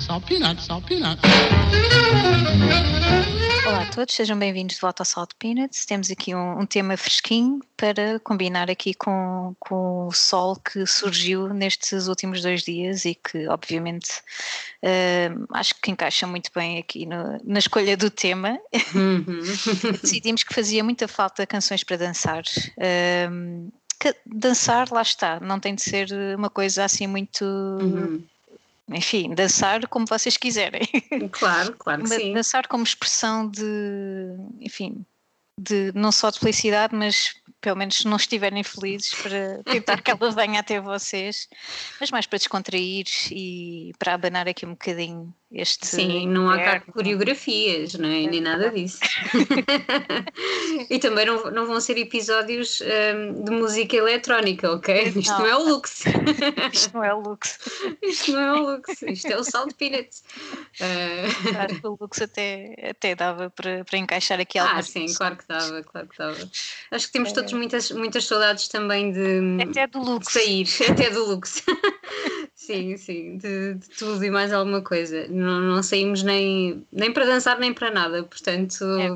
Salt peanuts, salt peanuts. Olá a todos, sejam bem-vindos de volta ao Salt Peanuts. Temos aqui um, um tema fresquinho para combinar aqui com, com o sol que surgiu nestes últimos dois dias e que, obviamente, eh, acho que encaixa muito bem aqui no- na escolha do tema. Decidimos que fazia muita falta canções para dançar. Que dançar, lá está, não tem de ser uma coisa assim muito. Uhum. Enfim, dançar como vocês quiserem. Claro, claro que sim. dançar como expressão de, enfim, de não só de felicidade, mas pelo menos se não estiverem felizes para tentar que ela venha até vocês, mas mais para descontrair e para abanar aqui um bocadinho este Sim, não há cá coreografias, não é? É Nem nada disso. e também não, não vão ser episódios hum, de música eletrónica, ok? Isto não, é o Lux. Isto não é o Lux. Isto não é o Lux. Isto é o Salt Peanuts. Ah, Acho que o Lux até, até dava para, para encaixar aqui ah, algumas sim, claro que dava, claro que dava. Acho que temos todos muitas, muitas saudades também de, Até do Lux. sair, até do Lux. Sim, sim, de, de tudo e mais alguma coisa. Não, não saímos nem, nem para dançar nem para nada, portanto. É.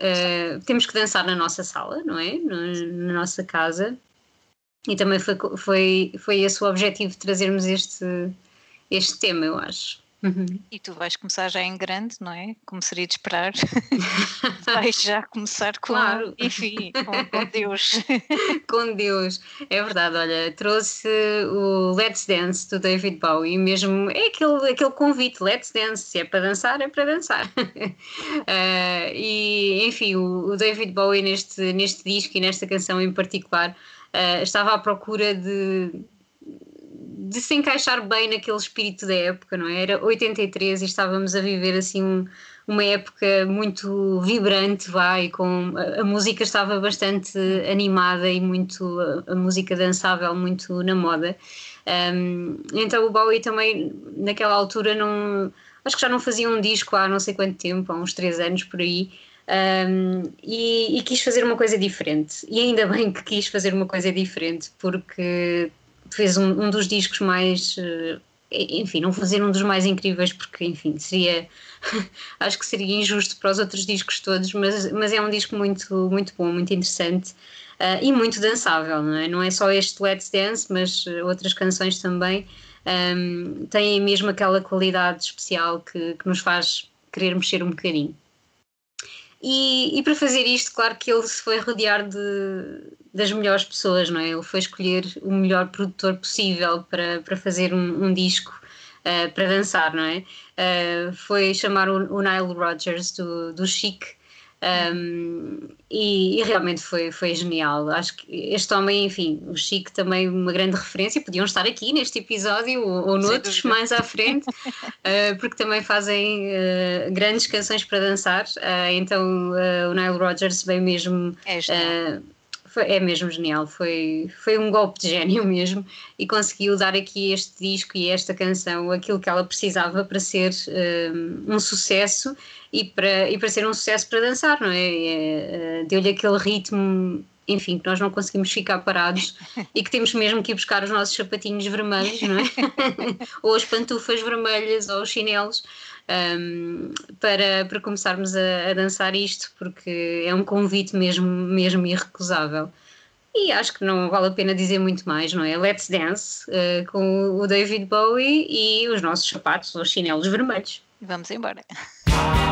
Uh, temos que dançar na nossa sala, não é? No- na nossa casa. E também foi, foi, foi esse o objetivo de trazermos este, este tema, eu acho. Uhum. E tu vais começar já em grande, não é? Como seria de esperar. vais já começar com, Claro. enfim, com, com Deus. Com Deus, é verdade. Olha, trouxe o Let's Dance do David Bowie, mesmo é aquele, aquele convite: Let's Dance, se é para dançar, é para dançar. Uh, e enfim, o, o David Bowie, neste, neste disco e nesta canção em particular, uh, estava à procura de, de se encaixar bem naquele espírito da época, não é? Era 83 e estávamos a viver assim um- uma época muito vibrante, vai, com a, a música estava bastante animada e muito a, a música dançável muito na moda. Um, então o Bowie também naquela altura não acho que já não fazia um disco há não sei quanto tempo, há uns três anos por aí. um, e, e quis fazer uma coisa diferente, e ainda bem que quis fazer uma coisa diferente, porque fez um, um dos discos mais, eh, enfim, não fazer um dos mais incríveis, porque, enfim, seria, acho que seria injusto para os outros discos todos, mas, mas é um disco muito, muito bom, muito interessante ah, e muito dançável, não é? Não é só este Let's Dance, mas eh, outras canções também ahm, têm mesmo aquela qualidade especial que, que nos faz querer mexer um bocadinho. E, e para fazer isto, claro que ele se foi rodear de, das melhores pessoas, não é? Ele foi escolher o melhor produtor possível para, para fazer um, um disco uh, para dançar, não é? Uh, foi chamar o, o Nile Rodgers do, do Chic. Um, e, e realmente foi, foi genial. Acho que este homem, enfim, o Chic também uma grande referência. Podiam estar aqui neste episódio ou, ou noutros mais à frente, uh, porque também fazem uh, grandes canções para dançar. Uh, então o Nile Rodgers veio mesmo É foi- é mesmo genial, foi, foi um golpe de gênio mesmo e conseguiu dar aqui este disco e esta canção aquilo que ela precisava para ser um, um sucesso e para, e para ser um sucesso para dançar, não é? Uh, Deu-lhe aquele ritmo, enfim, que nós não conseguimos ficar parados e que temos mesmo que ir buscar os nossos sapatinhos vermelhos, não é? ou as pantufas vermelhas ou os chinelos um, para, para começarmos a, a dançar isto, porque é um convite mesmo, mesmo irrecusável. E acho que não vale a pena dizer muito mais, não é? Let's Dance uh, com o David Bowie e os nossos sapatos, os chinelos vermelhos. Vamos embora.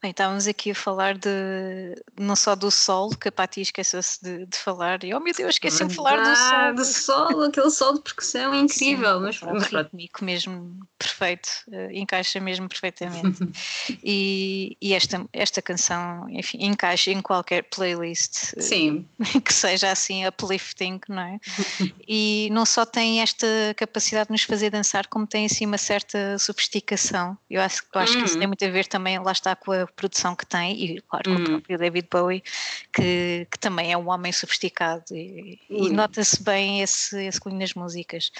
Bem, estávamos aqui a falar de não só do sol, que a Pati esqueceu-se de, de falar, e oh meu Deus, esqueci de falar do sol. Ah, do sol, aquele sol de percussão é incrível, Sim, mas, pronto. rítmico mesmo perfeito, eh, encaixa mesmo perfeitamente. e e esta, esta canção, enfim, encaixa em qualquer playlist eh, Sim, que seja assim uplifting, não é? E não só tem esta capacidade de nos fazer dançar, como tem assim uma certa sofisticação. Eu acho, eu acho que isso Uhum. tem muito a ver também, lá está, com a produção que tem, e claro, com Uhum. o próprio David Bowie, que, que também é um homem sofisticado, e, e Uhum. nota-se bem esse, esse cunho nas músicas.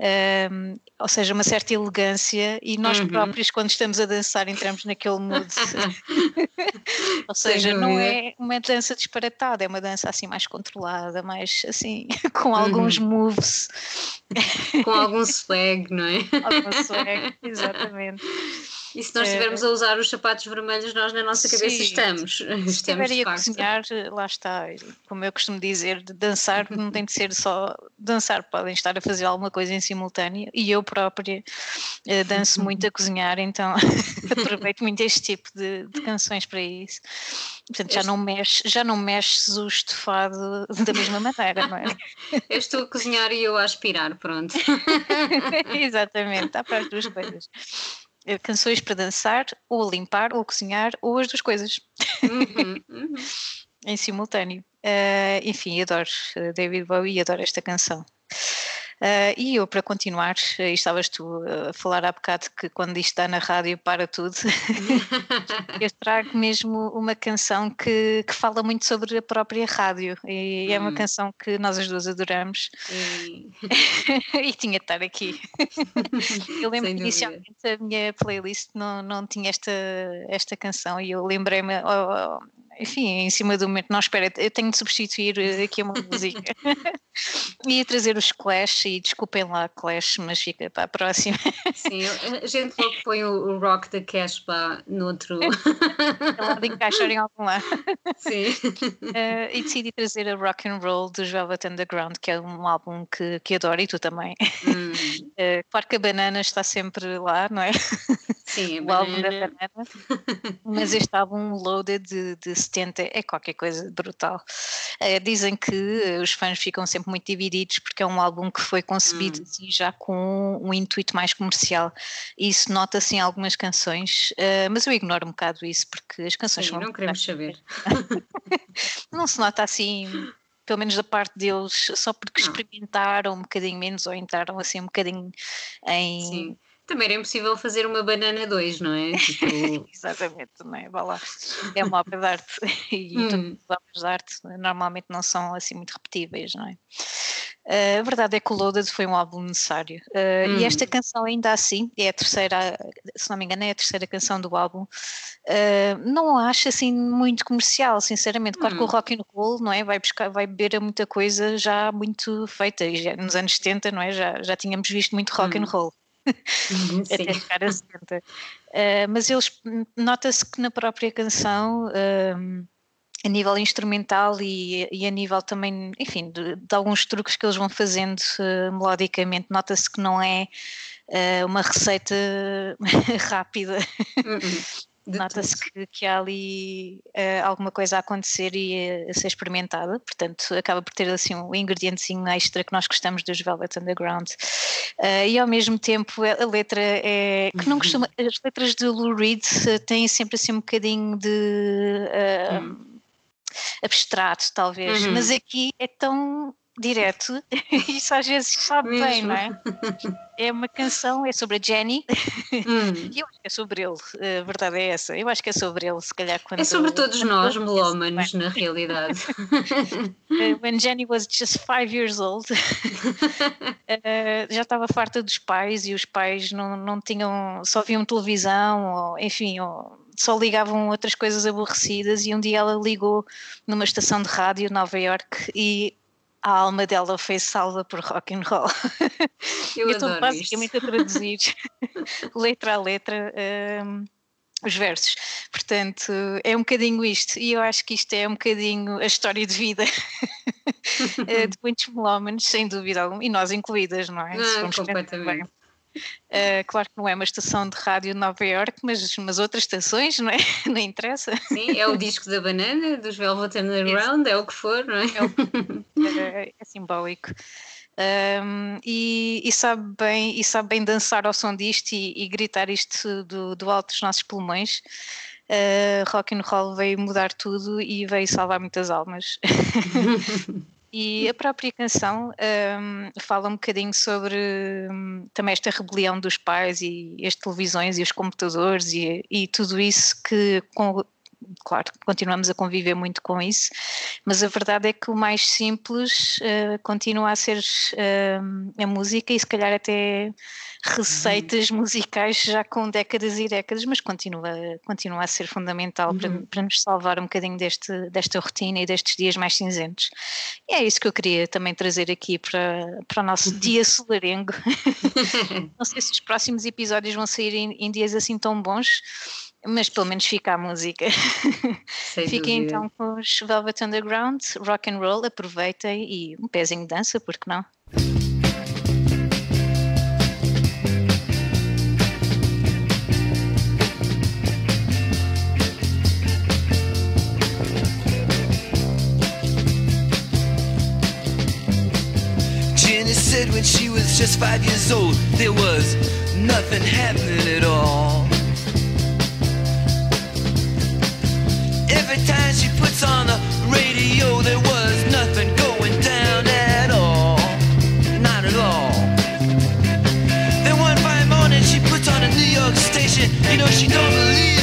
Ahm, ou seja, uma certa elegância, e nós Uhum. próprios, quando estamos a dançar, entramos naquele mood. Ou seja, não é uma dança disparatada, é uma dança assim mais controlada, mais assim, com alguns Uhum. moves, com algum swag, não é? algum swag, exatamente. E se nós É. estivermos a usar os sapatos vermelhos, nós na nossa cabeça Sim. estamos. Se Estamos a cozinhar, lá está, como eu costumo dizer, de dançar não tem de ser só dançar, podem estar a fazer alguma coisa em simultâneo e eu própria eh, danço muito a cozinhar, então aproveito muito este tipo de, de canções para isso. Portanto, já Este- não, mexe, já não mexes o estofado da mesma maneira, não é? Eu estou a cozinhar e eu a aspirar, pronto. Exatamente, está para as duas coisas. Eh, Canções para dançar, ou limpar, ou cozinhar, ou as duas coisas, Uhum, uhum. em simultâneo. Eh, enfim, adoro eh, David Bowie e adoro esta canção. Eh, e eu, para continuar, e estavas tu a falar há bocado que quando isto está na rádio para tudo, eu trago mesmo uma canção que, que fala muito sobre a própria rádio e é uma Hum. canção que nós as duas adoramos E- e tinha de estar aqui. Eu lembro que inicialmente a minha playlist não, não tinha esta, esta canção e eu lembrei-me, oh, oh, enfim, em cima do momento, não, espera, eu tenho de substituir eh, aqui uma música. Ia trazer os Clash e desculpem lá Clash, mas fica para a próxima. Sim, a gente logo põe o, rock da Casbah noutro. Ela de encaixar em algum lado. Sim. Eh, e decidi trazer a Rock and Roll dos Velvet Underground, que é um álbum que, que adoro e tu também. Hum, Eh, claro que a banana está sempre lá, não é? Sim, o álbum da banana. Mas este álbum Loaded de, de 70 é qualquer coisa brutal. Eh, dizem que eh, os fãs ficam sempre muito divididos porque é um álbum que foi concebido Hum. assim, já com um intuito mais comercial. E isso nota-se em algumas canções, eh, mas eu ignoro um bocado isso porque as canções Sim, são não queremos saber. não se nota assim, pelo menos da parte deles, só porque experimentaram um bocadinho menos ou entraram assim um bocadinho em. Sim. Também era impossível fazer uma banana 2, não é? Tipo, Exatamente, também, vá lá. É uma obra de arte e todas Hum. as obras de arte normalmente não são assim muito repetíveis, não é? Eh, a verdade é que o Loaded foi um álbum necessário e Hum. esta canção ainda assim é a terceira, se não me engano é a terceira canção do álbum Eh, não a acho assim muito comercial, sinceramente, claro que o Hum. rock and roll não é? vai, buscar, vai beber a muita coisa já muito feita e já, nos anos 70 não é? já, já tínhamos visto muito rock Hum. and roll até sim. chegar a 70. Uh, mas eles nota-se que na própria canção, um, a nível instrumental e, e a nível também, enfim, de, de alguns truques que eles vão fazendo uh, melodicamente, nota-se que não é uh, uma receita rápida. Uhum. De Nota-se que, que há ali eh, alguma coisa a acontecer e a, a ser experimentada, portanto acaba por ter assim um ingredientezinho extra que nós gostamos dos Velvet Underground. Eh, e ao mesmo tempo a, a letra é que não costuma, as letras de Lou Reed eh, têm sempre assim um bocadinho de eh, abstrato talvez, Uhum. mas aqui é tão direto, isso às vezes sabe bem, Mesmo. não é? É uma canção, é sobre a Jenny, Hum. e eu acho que é sobre ele, a verdade é essa. Eu acho que é sobre ele, se calhar quando. É sobre todos nós, melómanos, na realidade. Uh, When Jenny was just five years old, uh, já estava farta dos pais e os pais não, não tinham, só viam televisão, ou enfim, ou só ligavam outras coisas aborrecidas. E um dia ela ligou numa estação de rádio, Nova York, e a alma dela foi salva por rock and roll. Eu Eu estou isto. basicamente a traduzir letra a letra um, os versos. Portanto, é um bocadinho isto. E eu acho que isto é um bocadinho a história de vida eh, de muitos melómanos, sem dúvida alguma, e nós incluídas, não é? Ah, completamente. Uh, claro que não é uma estação de rádio de Nova York, mas, mas outras estações, não é? Não interessa. Sim, é o disco da banana, dos Velvet Underground, é o que for, não é? É, é, é simbólico. Um, e, e, sabe bem, e sabe bem dançar ao som disto e, e gritar isto do, do alto dos nossos pulmões. Uh, rock and roll veio mudar tudo e veio salvar muitas almas. E a própria canção um, fala um bocadinho sobre um, também esta rebelião dos pais e as televisões e os computadores e, e tudo isso que, claro, continuamos a conviver muito com isso, mas a verdade é que o mais simples uh, continua a ser uh, a música e se calhar até receitas uhum. musicais já com décadas e décadas, mas continua, continua a ser fundamental uhum. para, para nos salvar um bocadinho deste, desta rotina e destes dias mais cinzentos. E é isso que eu queria também trazer aqui para, para o nosso uhum. dia solarengo. Não sei se os próximos episódios vão sair em, em dias assim tão bons, mas pelo menos fica a música. Fiquem então com os Velvet Underground, rock and roll, aproveitem e um pezinho de dança, porque não? Jenny said when she was just five years old, there was nothing happening at all. Every time she puts on the radio, there was nothing going down at all. Not at all. Then one fine morning, she puts on a New York station. You know, she don't believe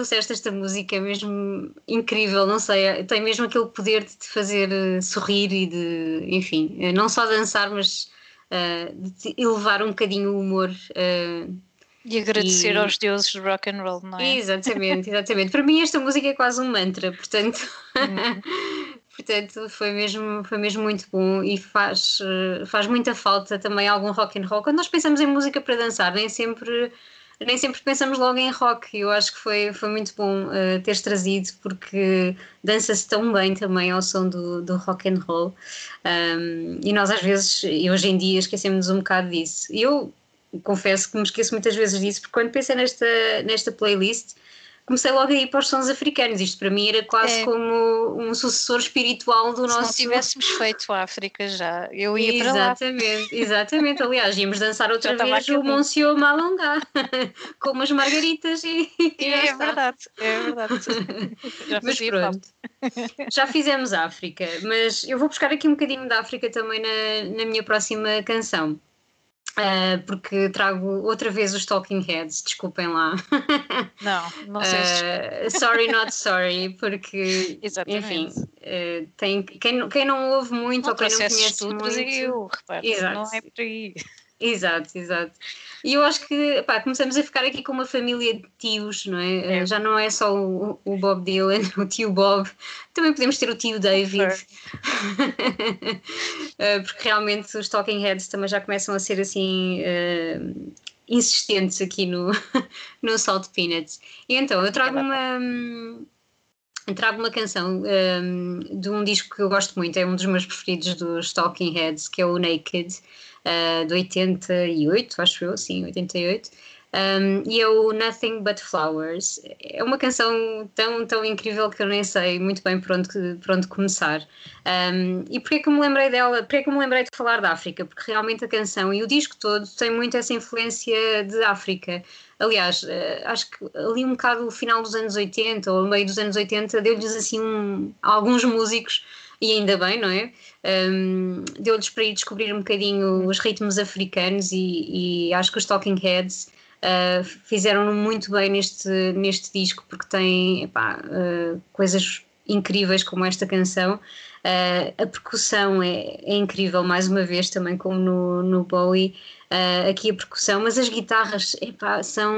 trouxeste esta música, é mesmo incrível, não sei, tem mesmo aquele poder de te fazer uh, sorrir e de, enfim, uh, não só dançar, mas uh, de te elevar um bocadinho o humor. e agradecer e- aos deuses do rock and roll, não é? Exatamente, exatamente. Para mim esta música é quase um mantra, portanto, portanto foi mesmo, foi mesmo muito bom e faz, eh, faz muita falta também algum rock and roll. Quando nós pensamos em música para dançar, nem sempre nem sempre pensamos logo em rock e eu acho que foi, foi muito bom eh, teres trazido porque dança-se tão bem também ao som do, do rock and roll Um, e nós às vezes, e hoje em dia esquecemos um bocado disso. Eu confesso que me esqueço muitas vezes disso porque quando pensei nesta, nesta playlist comecei logo a ir para os sons africanos. Isto para mim era quase É. como um sucessor espiritual do Se não nosso. tivéssemos feito a África já, eu ia para lá. Exatamente, exatamente. Aliás, íamos dançar outra Já vez o. Monsieur Malongá com umas margaritas e, e É verdade, é verdade. Já Mas pronto, já fizemos África, mas eu vou buscar aqui um bocadinho da África também na, na minha próxima canção. Ah, porque trago outra vez os Talking Heads, desculpem lá. Não, não sei se. Ah, sorry, not sorry, porque, enfim, ah, tem, quem, não- quem não ouve muito Não ou quem não conhece muito. eu, repare, Exato. não é por aí. Exato, exato. E eu acho que pá, começamos a ficar aqui com uma família de tios, não é? É. Já não é só o, o Bob Dylan, o tio Bob, também podemos ter o tio David. Eh, Porque realmente os Talking Heads também já começam a ser assim eh, insistentes aqui no, no Salt Peanuts. E então, eu trago uma. Trago uma canção hum, de um disco que eu gosto muito, é um dos meus preferidos dos Talking Heads, que é o Naked, uh, de 88, acho eu, sim, 88. Um, e é o Nothing But Flowers. É uma canção tão, tão incrível que eu nem sei muito bem por onde, por onde começar. Um, e porquê que eu me lembrei dela? Porquê que eu me lembrei de falar da África? Porque realmente a canção e o disco todo tem muito essa influência de África. Aliás, eh, acho que ali um bocado o final dos anos 80 ou meio dos anos 80 deu-lhes assim um, alguns músicos e ainda bem, não é? Um, Deu-lhes para ir descobrir um bocadinho os ritmos africanos e, e acho que os Talking Heads uh, fizeram muito bem neste, neste disco porque tem epá, uh, coisas incríveis como esta canção. Uh, a percussão é, é incrível, mais uma vez, também como no, no Bowie. Uh, aqui a percussão, mas as guitarras epá, são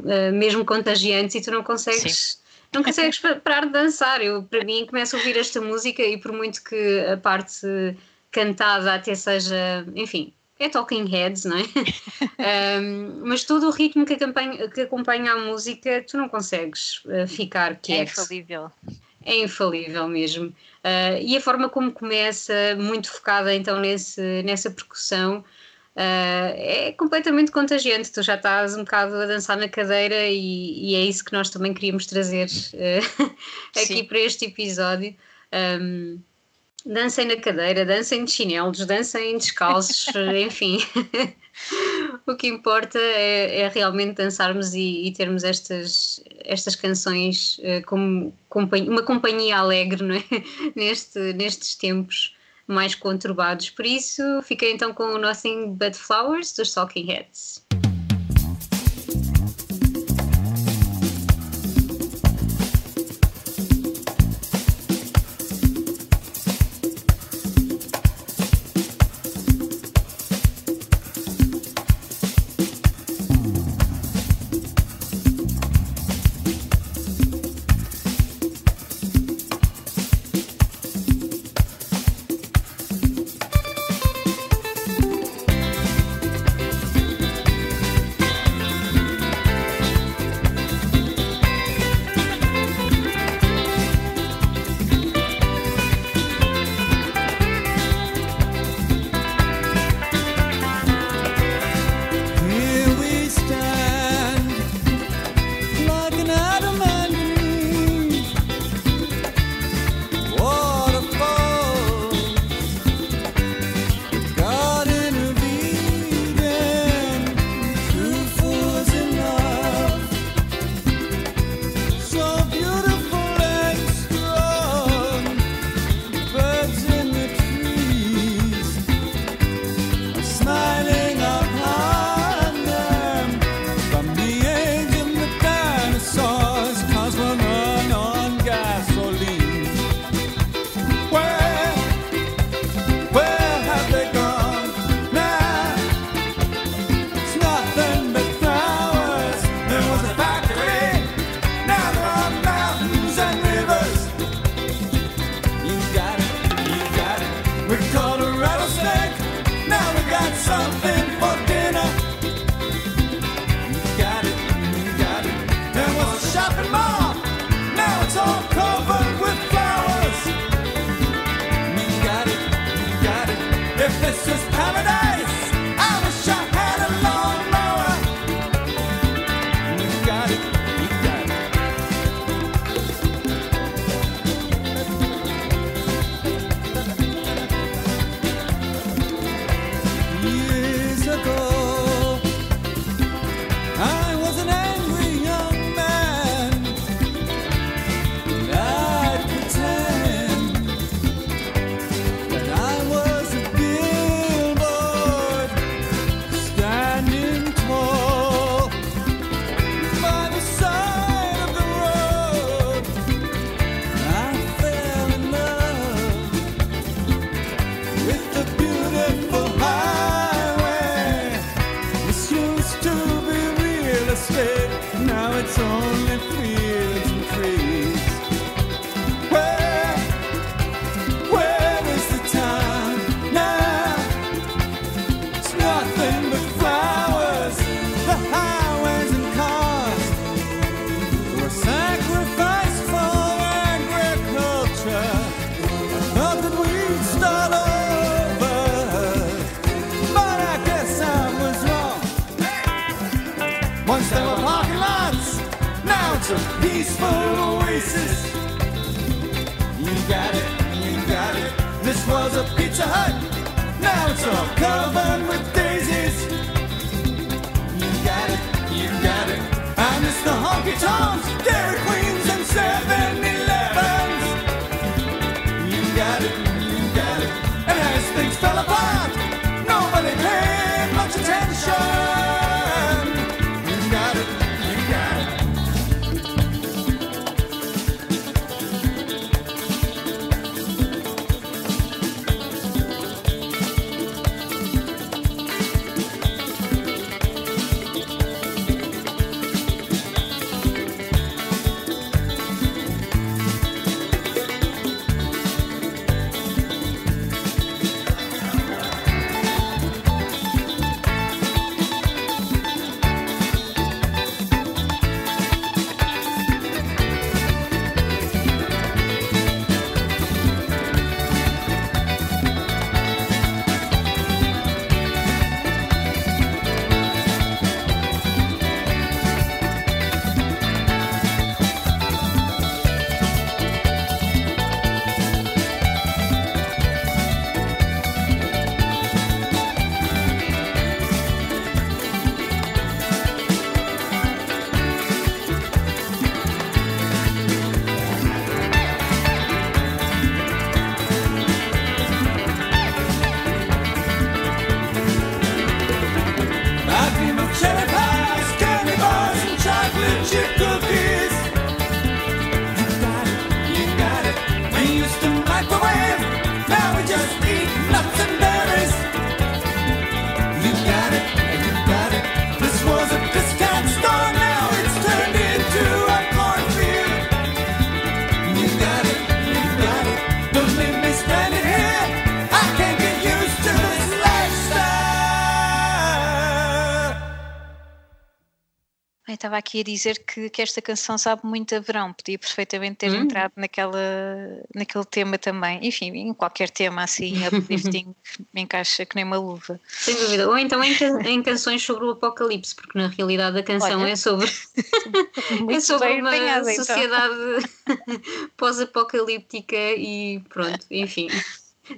uh, mesmo contagiantes e tu não consegues não consegues pa- parar de dançar. Eu, para mim, começo a ouvir esta música e por muito que a parte cantada até seja, enfim, é Talking Heads, não é? Um, mas todo o ritmo que acompanha, que acompanha a música, tu não consegues uh, ficar É quieto. infalível. É infalível mesmo. Uh, e a forma como começa, muito focada então nesse, nessa percussão, uh, é completamente contagiante. Tu já estás um bocado a dançar na cadeira e, e é isso que nós também queríamos trazer uh, aqui Sim. para este episódio. Um, dancem na cadeira, dancem de chinelos, dancem descalços, enfim. o que importa é, é realmente dançarmos e, e termos estas, estas canções eh, como companhia- uma companhia alegre não é? Neste, nestes tempos mais conturbados. Por isso, fiquei então com o Nothing But Flowers dos Talking Heads. We're going. Estava aqui a dizer que, que esta canção sabe muito a verão, podia perfeitamente ter entrado naquela, naquele tema também. Enfim, em qualquer tema assim, uplifting, me encaixa que nem uma luva. Sem dúvida. Ou então em, em canções sobre o apocalipse, porque na realidade a canção Olha. é sobre, é sobre uma apanhada, então. sociedade pós-apocalíptica e pronto, enfim.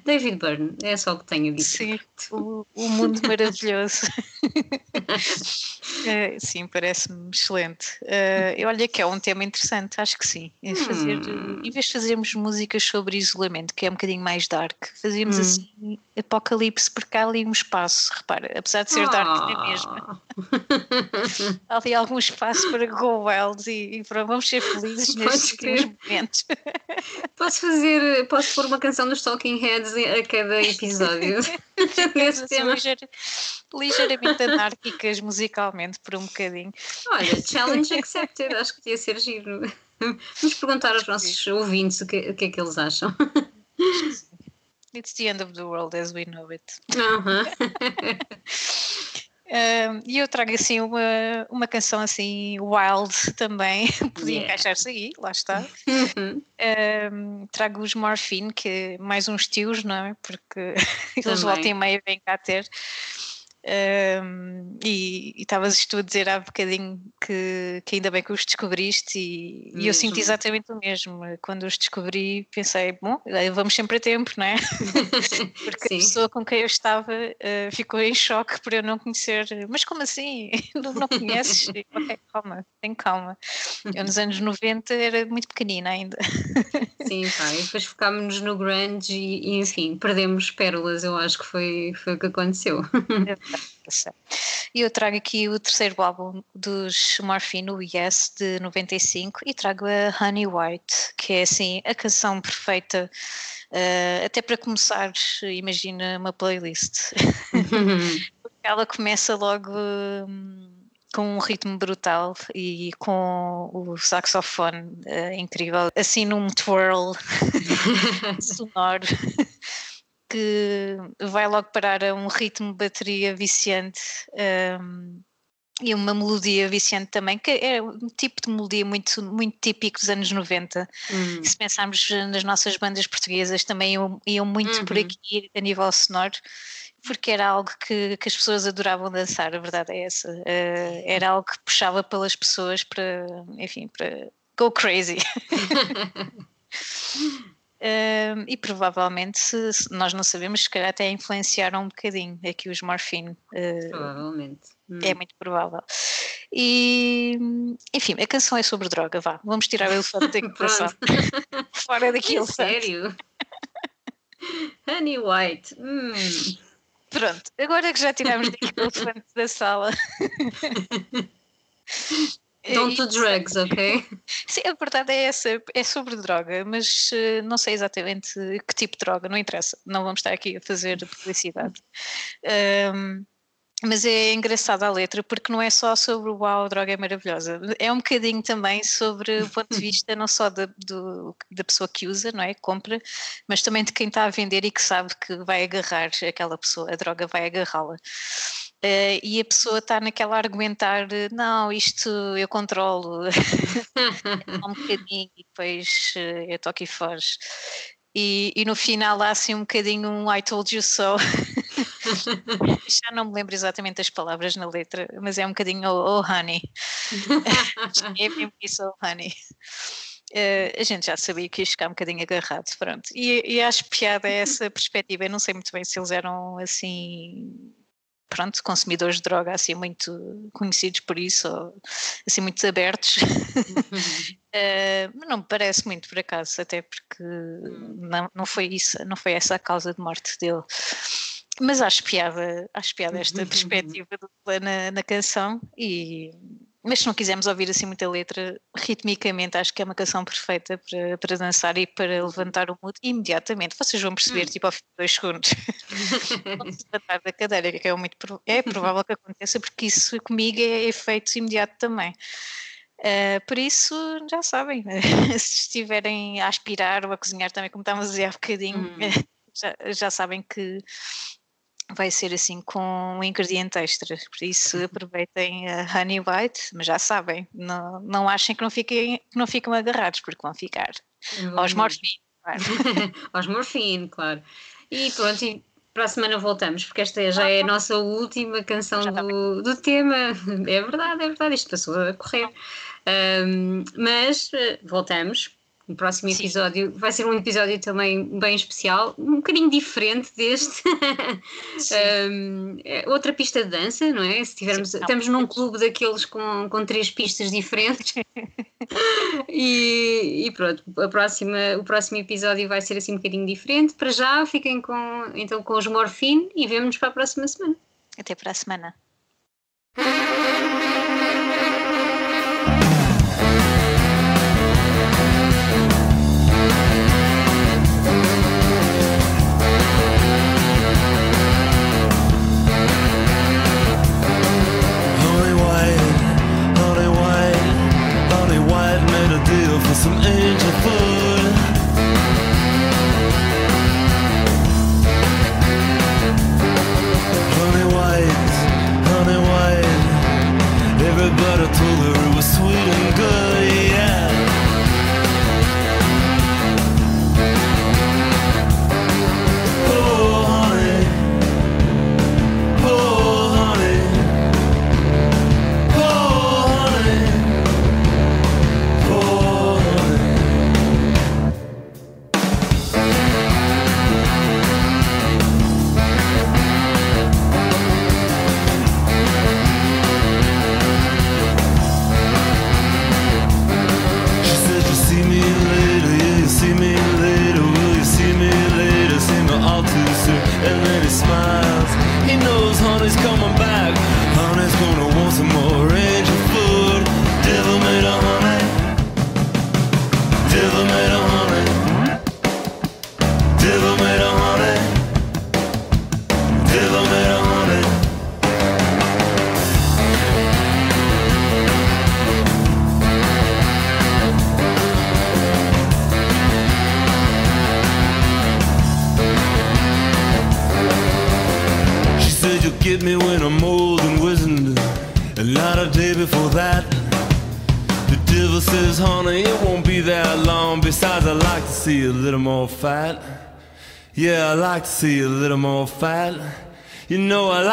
David Byrne, é só o que tenho a dizer. Sim, o, o mundo maravilhoso. Eh, sim, parece-me excelente. Eh, olha que é um tema interessante, acho que sim. É fazer, Hum. Em vez de fazermos música sobre isolamento, que é um bocadinho mais dark, fazíamos Hum. assim apocalipse, porque há ali um espaço, repara, apesar de ser dark Ah. na mesma, há ali algum espaço para go wild e, e pronto, vamos ser felizes nestes momentos. Posso fazer, posso pôr uma canção dos Talking A cada episódio desse tema. ligeira- ligeiramente anárquicas musicalmente por um bocadinho. Olha, challenge accepted, acho que podia ser giro. Vamos perguntar aos nossos ouvintes o que, o que é que eles acham. It's the end of the world as we know it. Aham. Um, e eu trago assim uma, uma canção assim wild também, podia Yeah. encaixar-se aí, lá está. Uhum. Um, trago os Morphine, que mais uns tios, não é? Porque eles Também. volta e meia vêm cá ter. Um, e estavas tu a dizer há bocadinho que, que ainda bem que os descobriste e, e eu sinto Mesmo. exatamente o mesmo. Quando os descobri pensei, bom, eh, vamos sempre a tempo, não é? Porque a Sim. pessoa com quem eu estava eh, ficou em choque por eu não conhecer. Mas como assim? Não, não conheces? Ok, calma, tem calma. Eu nos anos 90 era muito pequenina ainda. Sim, pá, e depois focámos-nos no grunge e, e, enfim, perdemos pérolas, eu acho que foi, foi o que aconteceu. E eu trago aqui o terceiro álbum dos Morphine, o Yes, de 95, e trago a Honey White, que é assim a canção perfeita, eh, até para começar, imagina uma playlist. Ela começa logo hum, com um ritmo brutal e com o saxofone eh, incrível, assim num twirl sonoro que vai logo parar a um ritmo de bateria viciante hum, e uma melodia viciante também, que é um tipo de melodia muito, muito típico dos anos 90. Hum, Se pensarmos nas nossas bandas portuguesas, também iam, iam muito por Uhum. aqui a nível sonoro, porque era algo que, que as pessoas adoravam dançar, a verdade é essa. Eh, era algo que puxava pelas pessoas para, enfim, para go crazy. E provavelmente, se, se nós não sabemos, se calhar até influenciaram um bocadinho aqui os Morphine. uh, provavelmente. Hum. é muito provável. E, enfim, a canção é sobre droga, vá. Vamos tirar o elefante da equação. Fora daqui, É sério? Honey White. Hum. Pronto, agora que já tiramos daqui o elefante da sala. Don't do drugs, ok? Sim, a verdade é essa, é sobre droga, mas eh, não sei exatamente que tipo de droga, não interessa, não vamos estar aqui a fazer publicidade. Ahm, mas é engraçada a letra porque não é só sobre o uau, a droga é maravilhosa, é um bocadinho também sobre o ponto de vista não só da, do- da pessoa que usa, não é? Compra, mas também de quem está a vender e que sabe que vai agarrar aquela pessoa, a droga vai agarrá-la. Eh, e a pessoa está naquela argumentar, não, isto eu controlo, um bocadinho e depois eh, eu toco e foge. E, e no final há assim um bocadinho um I told you so. Já não me lembro exatamente das palavras na letra, mas é um bocadinho oh, oh honey. é mesmo isso, oh honey. Eh, a gente já sabia que ia ficar um bocadinho agarrado, pronto. E, e acho piada essa perspectiva. Eu não sei muito bem se eles eram assim, pronto, consumidores de droga, assim, muito conhecidos por isso, ou assim, muito abertos. Eh, mas não me parece muito por acaso, até porque não, não foi isso, não foi essa a causa de morte dele. Mas acho piada, acho piada esta perspectiva dupla na, na canção e mas se não quisermos ouvir assim muita letra, ritmicamente acho que é uma canção perfeita para, para dançar e para levantar o mood imediatamente. Vocês vão perceber, tipo, ao fim de dois segundos. Vão se levantar da cadeira, que é, muito, é provável que aconteça, porque isso comigo é efeito imediato também. Uh, por isso, já sabem, se estiverem a aspirar ou a cozinhar também, como estávamos a dizer há bocadinho, Hum. já, já sabem que vai ser assim com um ingrediente extra. Por isso, aproveitem a Honey White, mas já sabem, não, não achem que não, fiquem, que não ficam agarrados, porque vão ficar. Aos morfins, claro. Aos morfine, claro. E pronto, e para a semana voltamos, porque esta já é a nossa última canção está do, do tema. É verdade, é verdade, isto passou a correr. Ahm, mas eh, voltamos. O próximo Sim. episódio vai ser um episódio também bem especial, um bocadinho diferente deste. Ahm, é outra pista de dança, não é? Se tivermos, Sim, não. estamos num clube daqueles com, com três pistas diferentes. E, e pronto, a próxima, o próximo episódio vai ser assim um bocadinho diferente. Para já, fiquem com, então, com os Morfine e vemo-nos para a próxima semana. Até para a semana. Everybody told her it was sweet and good.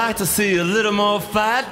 Like to see a little more fat.